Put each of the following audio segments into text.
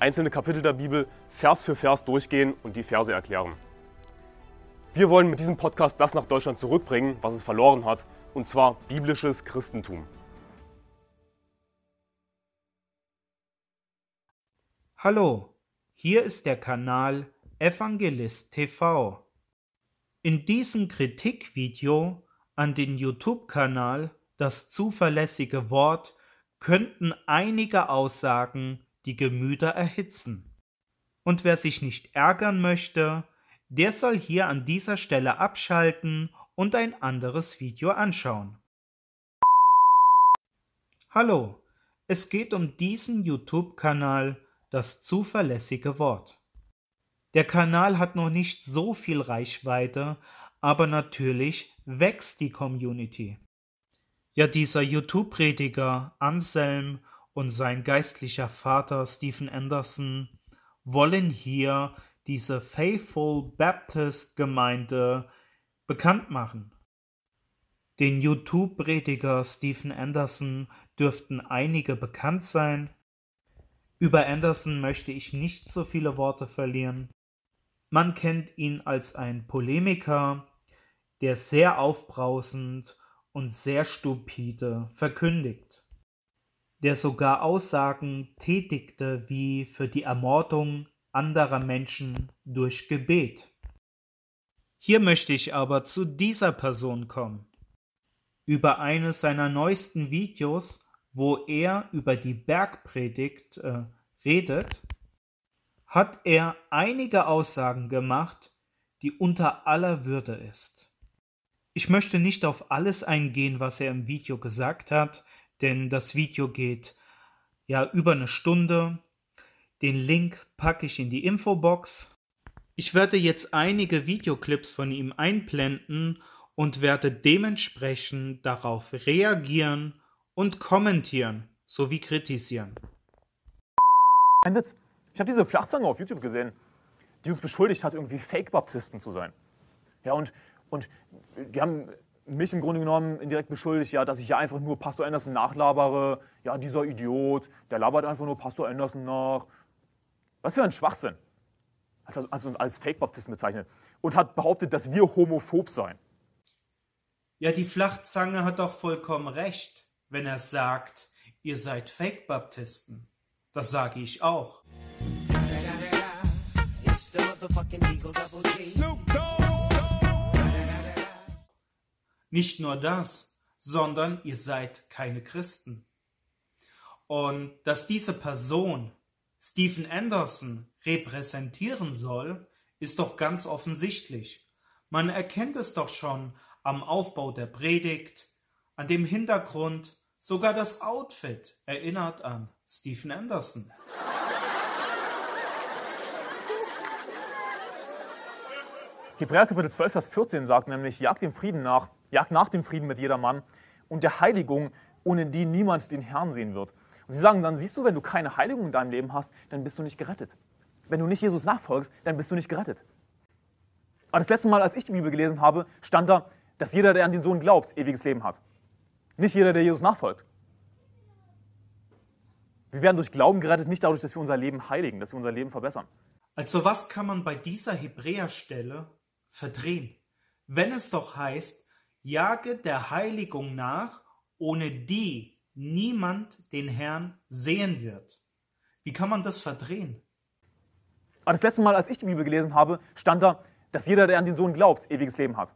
einzelne Kapitel der Bibel Vers für Vers durchgehen und die Verse erklären. Wir wollen mit diesem Podcast das nach Deutschland zurückbringen, was es verloren hat, und zwar biblisches Christentum. Hallo, hier ist der Kanal Evangelist TV. In diesem Kritikvideo an den YouTube-Kanal Das zuverlässige Wort könnten einige Aussagen die Gemüter erhitzen. Und wer sich nicht ärgern möchte, der soll hier an dieser Stelle abschalten und ein anderes Video anschauen. Hallo, es geht um diesen YouTube-Kanal Das zuverlässige Wort. Der Kanal hat noch nicht so viel Reichweite, aber natürlich wächst die Community. Ja, dieser YouTube-Prediger Anselm und sein geistlicher Vater Stephen Anderson wollen hier diese Faithful Baptist Gemeinde bekannt machen. Den YouTube-Prediger Stephen Anderson dürften einige bekannt sein. Über Anderson möchte ich nicht so viele Worte verlieren. Man kennt ihn als ein Polemiker, der sehr aufbrausend und sehr stupide verkündigt der sogar Aussagen tätigte wie für die Ermordung anderer Menschen durch Gebet. Hier möchte ich aber zu dieser Person kommen. Über eines seiner neuesten Videos, wo er über die Bergpredigt äh, redet, hat er einige Aussagen gemacht, die unter aller Würde ist. Ich möchte nicht auf alles eingehen, was er im Video gesagt hat, denn das Video geht ja über eine Stunde. Den Link packe ich in die Infobox. Ich werde jetzt einige Videoclips von ihm einblenden und werde dementsprechend darauf reagieren und kommentieren sowie kritisieren. Ein Witz. Ich habe diese Flachzange auf YouTube gesehen, die uns beschuldigt hat, irgendwie Fake-Baptisten zu sein. Ja, und, und die haben mich im Grunde genommen indirekt beschuldigt, ja, dass ich ja einfach nur Pastor Anderson nachlabere. Ja, dieser Idiot, der labert einfach nur Pastor Anderson nach. Was für ein Schwachsinn. Also, also als Fake-Baptisten bezeichnet. Und hat behauptet, dass wir homophob seien. Ja, die Flachzange hat doch vollkommen recht, wenn er sagt, ihr seid Fake-Baptisten. Das sage ich auch. Snoop Dogg. Nicht nur das, sondern ihr seid keine Christen. Und dass diese Person Stephen Anderson repräsentieren soll, ist doch ganz offensichtlich. Man erkennt es doch schon am Aufbau der Predigt, an dem Hintergrund, sogar das Outfit erinnert an Stephen Anderson. Hebräer Kapitel 12, Vers 14 sagt nämlich, jagt dem Frieden nach, jagt nach dem Frieden mit jedermann und der Heiligung, ohne die niemand den Herrn sehen wird. Und sie sagen dann, siehst du, wenn du keine Heiligung in deinem Leben hast, dann bist du nicht gerettet. Wenn du nicht Jesus nachfolgst, dann bist du nicht gerettet. Aber das letzte Mal, als ich die Bibel gelesen habe, stand da, dass jeder, der an den Sohn glaubt, ewiges Leben hat. Nicht jeder, der Jesus nachfolgt. Wir werden durch Glauben gerettet, nicht dadurch, dass wir unser Leben heiligen, dass wir unser Leben verbessern. Also was kann man bei dieser Hebräerstelle verdrehen? Wenn es doch heißt, Jage der Heiligung nach, ohne die niemand den Herrn sehen wird. Wie kann man das verdrehen? Aber das letzte Mal, als ich die Bibel gelesen habe, stand da, dass jeder, der an den Sohn glaubt, ewiges Leben hat.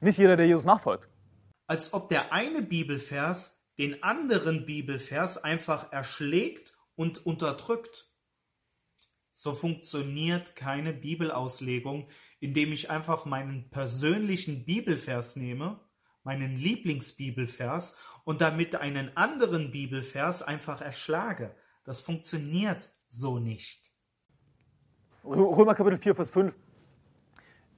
Nicht jeder, der Jesus nachfolgt. Als ob der eine Bibelvers den anderen Bibelvers einfach erschlägt und unterdrückt. So funktioniert keine Bibelauslegung, indem ich einfach meinen persönlichen Bibelvers nehme, meinen Lieblingsbibelvers und damit einen anderen Bibelvers einfach erschlage. Das funktioniert so nicht. Römer Kapitel 4, Vers 5.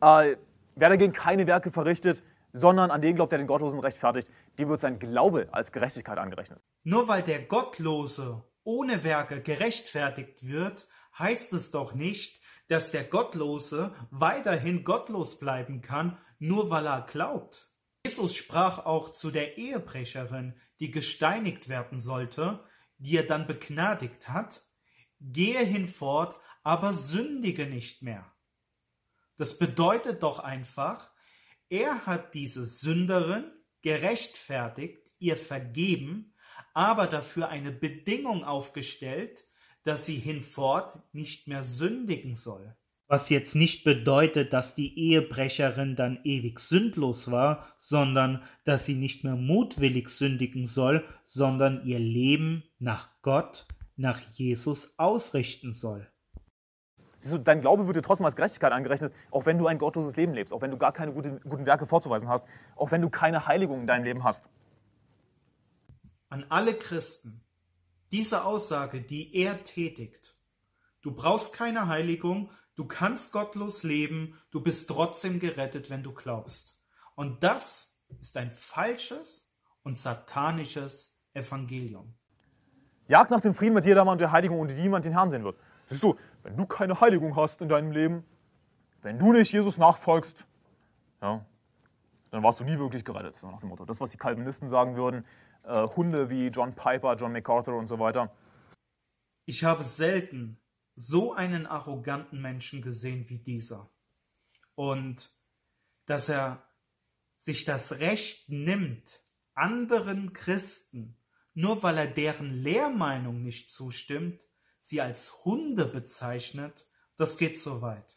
Äh, wer dagegen keine Werke verrichtet, sondern an den glaubt, der den Gottlosen rechtfertigt, dem wird sein Glaube als Gerechtigkeit angerechnet. Nur weil der Gottlose ohne Werke gerechtfertigt wird, heißt es doch nicht, dass der Gottlose weiterhin gottlos bleiben kann, nur weil er glaubt. Jesus sprach auch zu der Ehebrecherin, die gesteinigt werden sollte, die er dann begnadigt hat, gehe hinfort, aber sündige nicht mehr. Das bedeutet doch einfach, er hat diese Sünderin gerechtfertigt, ihr vergeben, aber dafür eine Bedingung aufgestellt, dass sie hinfort nicht mehr sündigen soll. Was jetzt nicht bedeutet, dass die Ehebrecherin dann ewig sündlos war, sondern dass sie nicht mehr mutwillig sündigen soll, sondern ihr Leben nach Gott, nach Jesus ausrichten soll. Siehst du, dein Glaube wird dir trotzdem als Gerechtigkeit angerechnet, auch wenn du ein gottloses Leben lebst, auch wenn du gar keine guten, guten Werke vorzuweisen hast, auch wenn du keine Heiligung in deinem Leben hast. An alle Christen, diese Aussage, die er tätigt, du brauchst keine Heiligung, du kannst gottlos leben, du bist trotzdem gerettet, wenn du glaubst. Und das ist ein falsches und satanisches Evangelium. Jagd nach dem Frieden mit jedermann der Heiligung, ohne die niemand den Herrn sehen wird. Siehst du, wenn du keine Heiligung hast in deinem Leben, wenn du nicht Jesus nachfolgst, ja, dann warst du nie wirklich gerettet, so nach dem Motto. Das, was die Calvinisten sagen würden, äh, Hunde wie John Piper, John MacArthur und so weiter. Ich habe selten so einen arroganten Menschen gesehen wie dieser. Und dass er sich das Recht nimmt, anderen Christen, nur weil er deren Lehrmeinung nicht zustimmt, sie als Hunde bezeichnet, das geht so weit.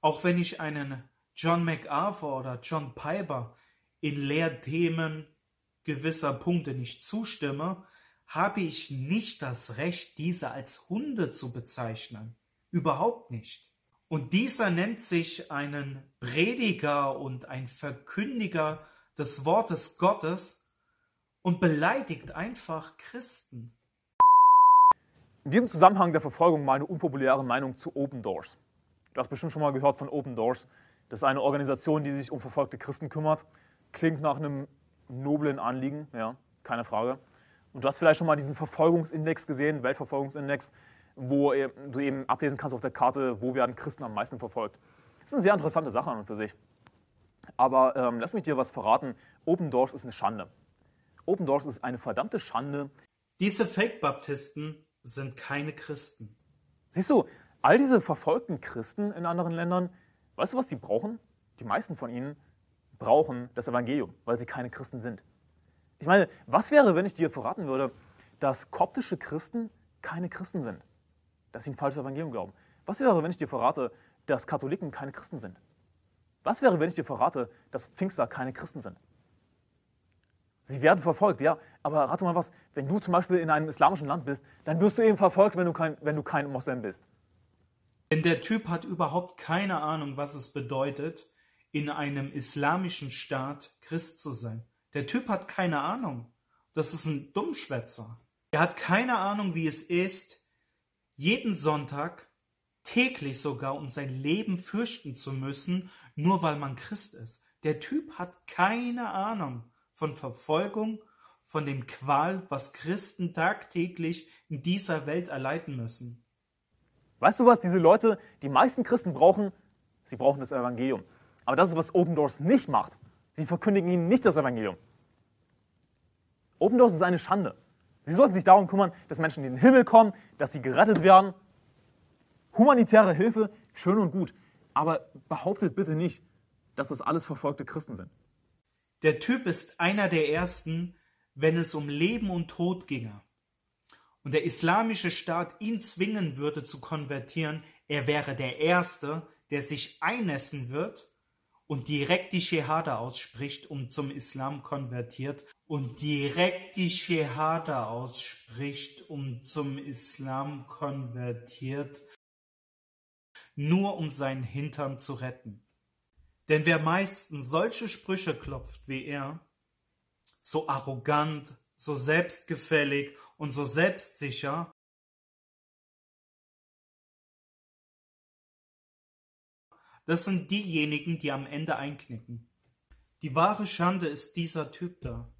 Auch wenn ich einen John MacArthur oder John Piper in Lehrthemen gewisser Punkte nicht zustimme, habe ich nicht das Recht, diese als Hunde zu bezeichnen. Überhaupt nicht. Und dieser nennt sich einen Prediger und ein Verkündiger des Wortes Gottes und beleidigt einfach Christen. In diesem Zusammenhang der Verfolgung mal eine unpopuläre Meinung zu Open Doors. Du hast bestimmt schon mal gehört von Open Doors. Das ist eine Organisation, die sich um verfolgte Christen kümmert. Klingt nach einem noblen Anliegen, ja, keine Frage. Und du hast vielleicht schon mal diesen Verfolgungsindex gesehen, Weltverfolgungsindex, wo du eben ablesen kannst auf der Karte, wo werden Christen am meisten verfolgt. Das ist eine sehr interessante Sache an und für sich. Aber ähm, lass mich dir was verraten. Open Doors ist eine Schande. Open Doors ist eine verdammte Schande. Diese Fake-Baptisten sind keine Christen. Siehst du, all diese verfolgten Christen in anderen Ländern, weißt du, was die brauchen? Die meisten von ihnen brauchen das Evangelium, weil sie keine Christen sind. Ich meine, was wäre, wenn ich dir verraten würde, dass koptische Christen keine Christen sind? Dass sie ein falsches Evangelium glauben? Was wäre, wenn ich dir verrate, dass Katholiken keine Christen sind? Was wäre, wenn ich dir verrate, dass Pfingster keine Christen sind? Sie werden verfolgt, ja. Aber rate mal was, wenn du zum Beispiel in einem islamischen Land bist, dann wirst du eben verfolgt, wenn du kein, wenn du kein Moslem bist. Denn der Typ hat überhaupt keine Ahnung, was es bedeutet, in einem islamischen Staat Christ zu sein. Der Typ hat keine Ahnung. Das ist ein Dummschwätzer. Er hat keine Ahnung, wie es ist, jeden Sonntag, täglich sogar, um sein Leben fürchten zu müssen, nur weil man Christ ist. Der Typ hat keine Ahnung von Verfolgung, von dem Qual, was Christen tagtäglich in dieser Welt erleiden müssen. Weißt du was, diese Leute, die meisten Christen brauchen, sie brauchen das Evangelium. Aber das ist, was Open Doors nicht macht. Sie verkündigen ihnen nicht das Evangelium. Open Doors ist eine Schande. Sie sollten sich darum kümmern, dass Menschen in den Himmel kommen, dass sie gerettet werden. Humanitäre Hilfe, schön und gut. Aber behauptet bitte nicht, dass das alles verfolgte Christen sind. Der Typ ist einer der ersten, wenn es um Leben und Tod ginge. Und der islamische Staat ihn zwingen würde zu konvertieren, er wäre der Erste, der sich einnässen wird und direkt die Shehada ausspricht und zum Islam konvertiert und direkt die Shehada ausspricht und zum Islam konvertiert, nur um seinen Hintern zu retten. Denn wer meistens solche Sprüche klopft wie er, so arrogant, so selbstgefällig und so selbstsicher, Das sind diejenigen, die am Ende einknicken. Die wahre Schande ist dieser Typ da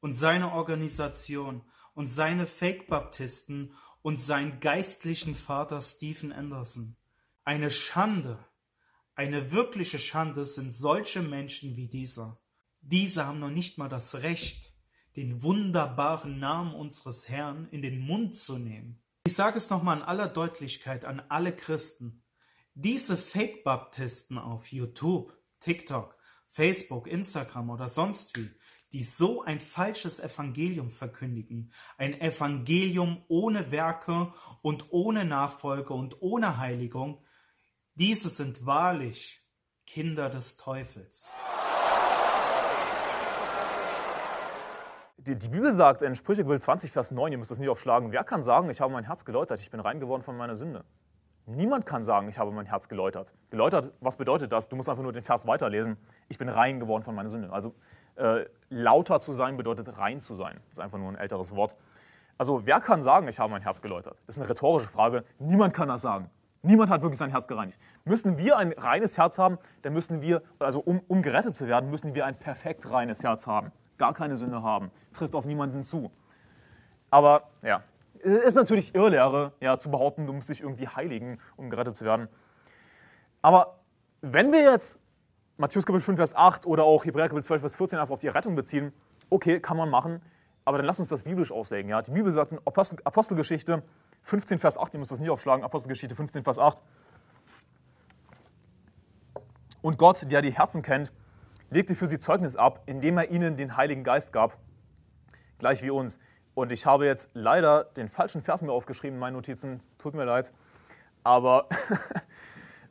und seine Organisation und seine Fake-Baptisten und seinen geistlichen Vater Stephen Anderson. Eine Schande, eine wirkliche Schande sind solche Menschen wie dieser. Diese haben noch nicht mal das Recht, den wunderbaren Namen unseres Herrn in den Mund zu nehmen. Ich sage es nochmal in aller Deutlichkeit an alle Christen. Diese Fake-Baptisten auf YouTube, TikTok, Facebook, Instagram oder sonst wie, die so ein falsches Evangelium verkündigen, ein Evangelium ohne Werke und ohne Nachfolge und ohne Heiligung, diese sind wahrlich Kinder des Teufels. Die, die, Bibel sagt in Sprüche 20, Vers 9, ihr müsst das nicht aufschlagen, wer kann sagen, ich habe mein Herz geläutert, ich bin rein geworden von meiner Sünde? Niemand kann sagen, ich habe mein Herz geläutert. Geläutert, was bedeutet das? Du musst einfach nur den Vers weiterlesen. Ich bin rein geworden von meiner Sünde. Also äh, lauter zu sein bedeutet rein zu sein. Das ist einfach nur ein älteres Wort. Also wer kann sagen, ich habe mein Herz geläutert? Das ist eine rhetorische Frage. Niemand kann das sagen. Niemand hat wirklich sein Herz gereinigt. Müssen wir ein reines Herz haben, dann müssen wir, also um, um gerettet zu werden, müssen wir ein perfekt reines Herz haben. Gar keine Sünde haben. Trifft auf niemanden zu. Aber ja, ist natürlich Irrlehre, ja, zu behaupten, du musst dich irgendwie heiligen, um gerettet zu werden. Aber wenn wir jetzt Matthäus Kapitel 5, Vers 8 oder auch Hebräer Kapitel 12, Vers 14 einfach auf die Rettung beziehen, okay, kann man machen, aber dann lass uns das biblisch auslegen. Ja? Die Bibel sagt in Apostel, Apostelgeschichte 15, Vers 8, ihr müsst das nicht aufschlagen, Apostelgeschichte 15, Vers 8. Und Gott, der die Herzen kennt, legte für sie Zeugnis ab, indem er ihnen den Heiligen Geist gab, gleich wie uns. Und ich habe jetzt leider den falschen Vers mir aufgeschrieben in meinen Notizen, tut mir leid, aber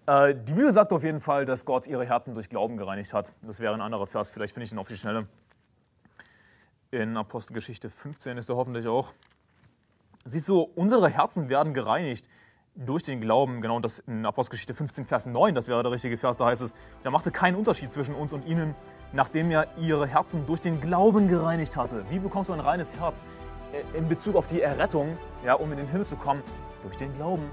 Äh, die Bibel sagt auf jeden Fall, dass Gott ihre Herzen durch Glauben gereinigt hat. Das wäre ein anderer Vers, vielleicht finde ich ihn auf die Schnelle. In Apostelgeschichte 15 ist er hoffentlich auch. Siehst du, unsere Herzen werden gereinigt durch den Glauben. Genau, das in Apostelgeschichte 15, Vers 9, das wäre der richtige Vers, da heißt es, da machte keinen Unterschied zwischen uns und ihnen, nachdem er ihre Herzen durch den Glauben gereinigt hatte. Wie bekommst du ein reines Herz? Äh, in Bezug auf die Errettung, ja, um in den Himmel zu kommen, durch den Glauben